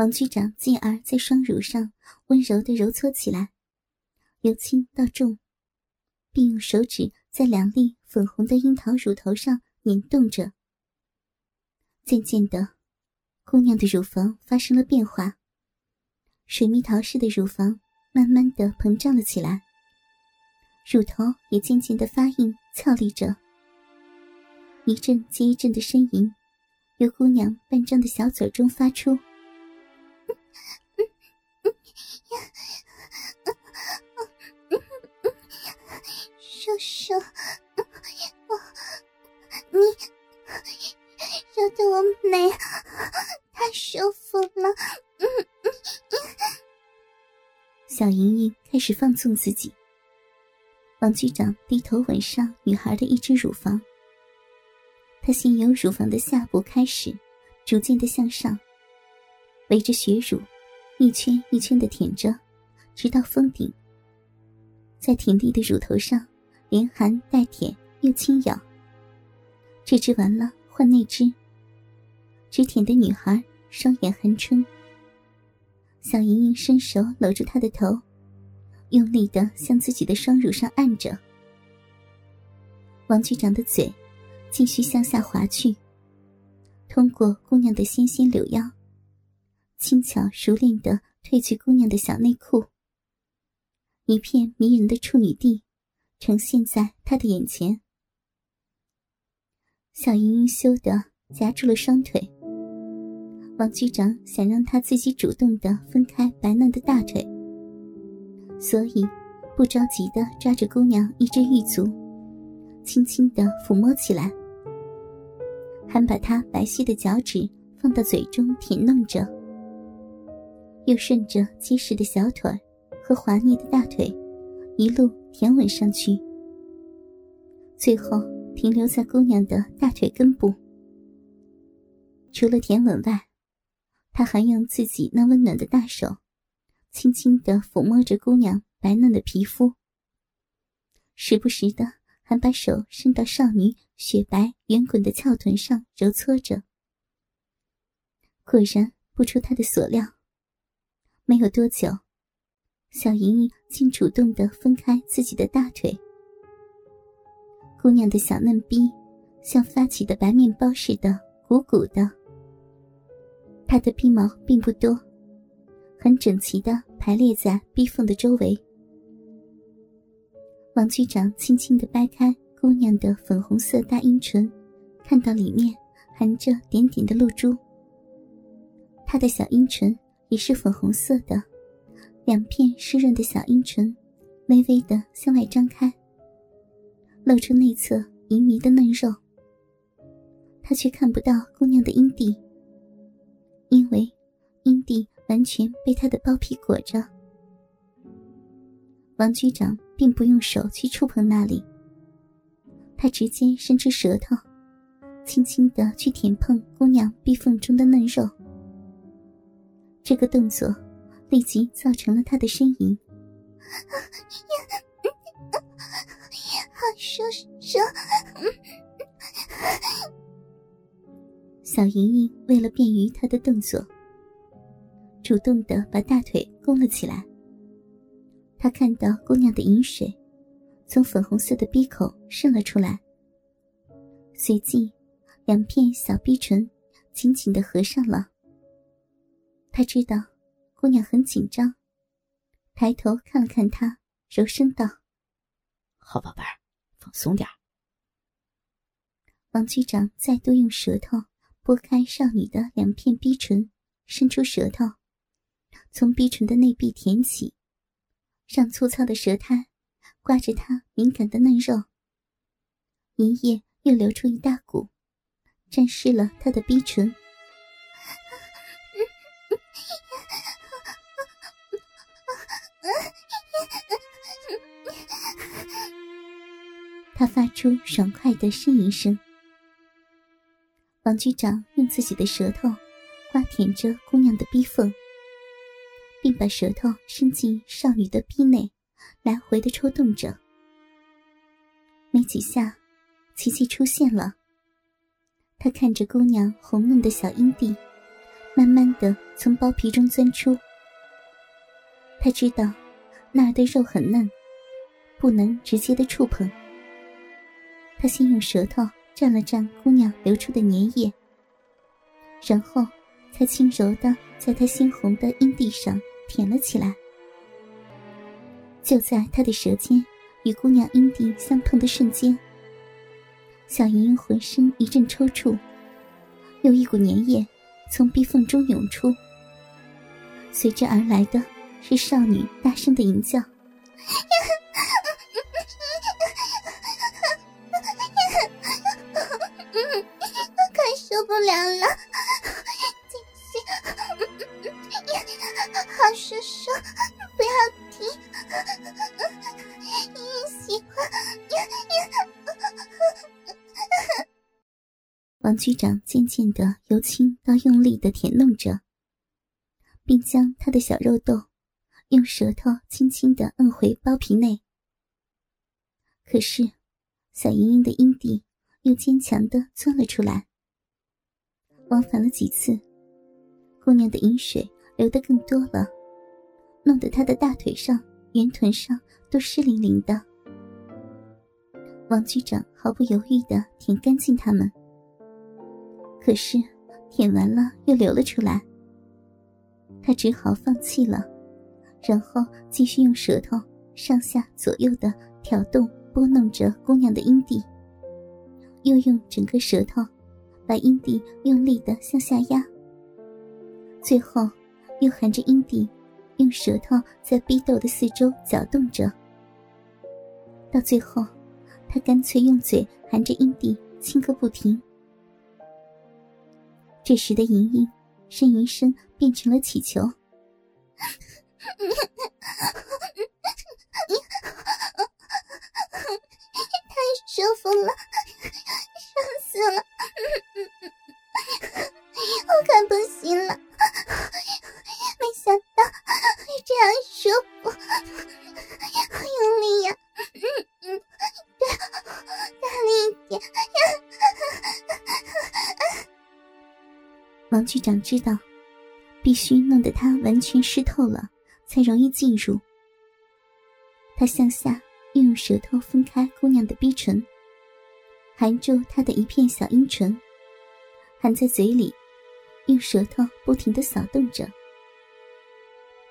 王局长继而在双乳上温柔的揉搓起来，由轻到重，并用手指在两粒粉红的樱桃乳头上捻动着。渐渐的，姑娘的乳房发生了变化，水蜜桃似的乳房慢慢的膨胀了起来，乳头也渐渐的发硬俏丽着。一阵接一阵的呻吟，由姑娘半张的小嘴中发出。叔叔，我你揉的我美，太舒服了。小莹莹开始放纵自己。王局长低头吻上女孩的一只乳房，他先由乳房的下部开始，逐渐的向上，围着血乳。一圈一圈的舔着，直到封顶。在挺立的乳头上，连含带舔又轻咬。这只完了，换那只。只舔的女孩双眼含春。小莹莹伸手搂住他的头，用力的向自己的双乳上按着。王局长的嘴继续向下滑去，通过姑娘的纤纤柳腰。轻巧熟练的褪去姑娘的小内裤，一片迷人的处女地呈现在他的眼前。小莹莹羞得夹住了双腿。王局长想让她自己主动的分开白嫩的大腿，所以不着急的抓着姑娘一只玉足，轻轻的抚摸起来，还把她白皙的脚趾放到嘴中舔弄着。又顺着结实的小腿和滑腻的大腿，一路舔吻上去，最后停留在姑娘的大腿根部。除了舔吻外，他还用自己那温暖的大手，轻轻地抚摸着姑娘白嫩的皮肤，时不时的还把手伸到少女雪白圆滚的翘臀上揉搓着。果然不出他的所料。没有多久，小莹莹竟主动的分开自己的大腿。姑娘的小嫩逼像发起的白面包似的鼓鼓的。她的逼毛并不多，很整齐的排列在逼缝的周围。王局长轻轻的掰开姑娘的粉红色大阴唇，看到里面含着点点的露珠。她的小阴唇。也是粉红色的，两片湿润的小阴唇，微微的向外张开，露出内侧盈糜的嫩肉。他却看不到姑娘的阴蒂，因为阴蒂完全被她的包皮裹着。王局长并不用手去触碰那里，他直接伸出舌头，轻轻的去舔碰姑娘壁缝中的嫩肉。这个动作立即造成了他的呻吟，好舒舒。小莹莹为了便于他的动作，主动的把大腿弓了起来。他看到姑娘的饮水从粉红色的鼻口渗了出来，随即两片小逼唇紧紧的合上了。他知道姑娘很紧张，抬头看了看他，柔声道：“好宝贝儿，放松点儿王局长再度用舌头拨开少女的两片逼唇，伸出舌头，从逼唇的内壁舔起，让粗糙的舌苔刮着她敏感的嫩肉，银液又流出一大股，沾湿了她的逼唇。他发出爽快的呻吟声。王局长用自己的舌头刮舔着姑娘的逼缝，并把舌头伸进少女的逼内，来回的抽动着。没几下，奇迹出现了。他看着姑娘红嫩的小阴蒂，慢慢的从包皮中钻出。他知道那儿的肉很嫩，不能直接的触碰。他先用舌头蘸了蘸姑娘流出的粘液，然后才轻柔的在她鲜红的阴蒂上舔了起来。就在他的舌尖与姑娘阴蒂相碰的瞬间，小莹莹浑身一阵抽搐，有一股粘液从壁缝中涌出，随之而来的是少女大声的吟叫。王局长渐渐的由轻到用力的舔弄着，并将他的小肉豆用舌头轻轻的摁回包皮内。可是，小莹莹的阴蒂又坚强的钻了出来。往返了几次，姑娘的饮水流得更多了，弄得她的大腿上、圆臀上都湿淋淋的。王局长毫不犹豫的舔干净它们。可是，舔完了又流了出来。他只好放弃了，然后继续用舌头上下左右的挑动、拨弄着姑娘的阴蒂，又用整个舌头把阴蒂用力的向下压，最后又含着阴蒂，用舌头在逼斗的四周搅动着。到最后，他干脆用嘴含着阴蒂亲个不停。这时的莹莹，呻吟声变成了乞求。太舒服了，爽死了！想知道，必须弄得他完全湿透了，才容易进入。他向下用舌头分开姑娘的逼唇，含住她的一片小阴唇，含在嘴里，用舌头不停的扫动着。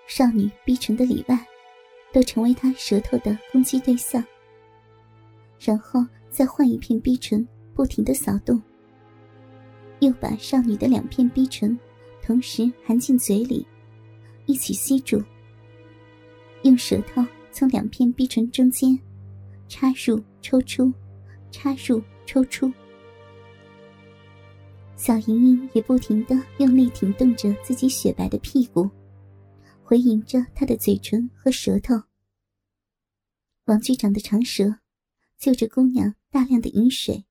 少女逼唇的里外，都成为他舌头的攻击对象。然后再换一片逼唇，不停的扫动。又把少女的两片逼唇同时含进嘴里，一起吸住。用舌头从两片逼唇中间插入、抽出，插入、抽出。小莹莹也不停的用力挺动着自己雪白的屁股，回迎着她的嘴唇和舌头。王局长的长舌就着姑娘大量的饮水，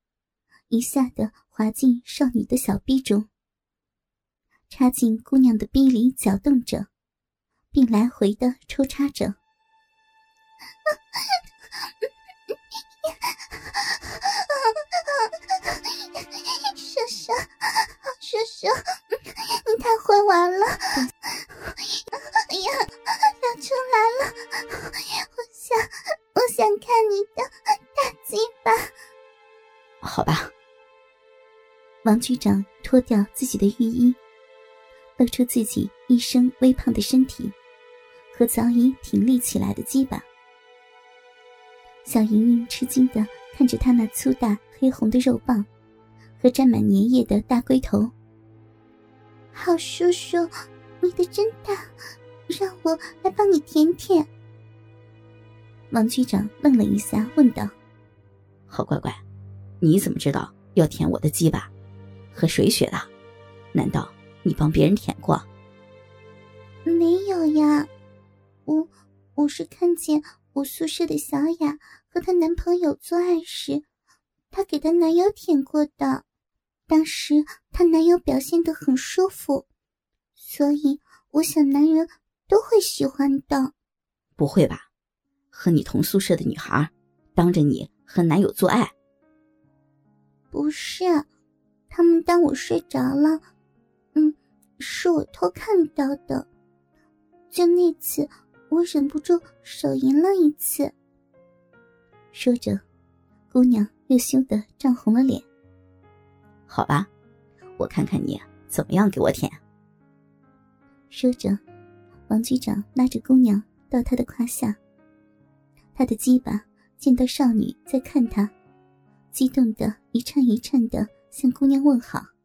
一下的。滑进少女的小臂中，插进姑娘的臂里，搅动着，并来回的抽插着。叔叔，叔叔，你太会玩了！哎呀，要出来了！王局长脱掉自己的浴衣，露出自己一身微胖的身体和早已挺立起来的鸡巴。小莹莹吃惊的看着他那粗大黑红的肉棒和沾满粘液的大龟头。好叔叔，你的真大，让我来帮你舔舔。王局长愣了一下，问道：“好乖乖，你怎么知道要舔我的鸡巴？”和谁学的？难道你帮别人舔过？没有呀，我我是看见我宿舍的小雅和她男朋友做爱时，她给她男友舔过的。当时她男友表现的很舒服，所以我想男人都会喜欢的。不会吧？和你同宿舍的女孩当着你和男友做爱？不是。他们当我睡着了，嗯，是我偷看到的。就那次，我忍不住手淫了一次。说着，姑娘又羞得涨红了脸。好吧，我看看你怎么样给我舔。说着，王局长拉着姑娘到他的胯下。他的鸡巴见到少女在看他，激动的一颤一颤的向姑娘问好。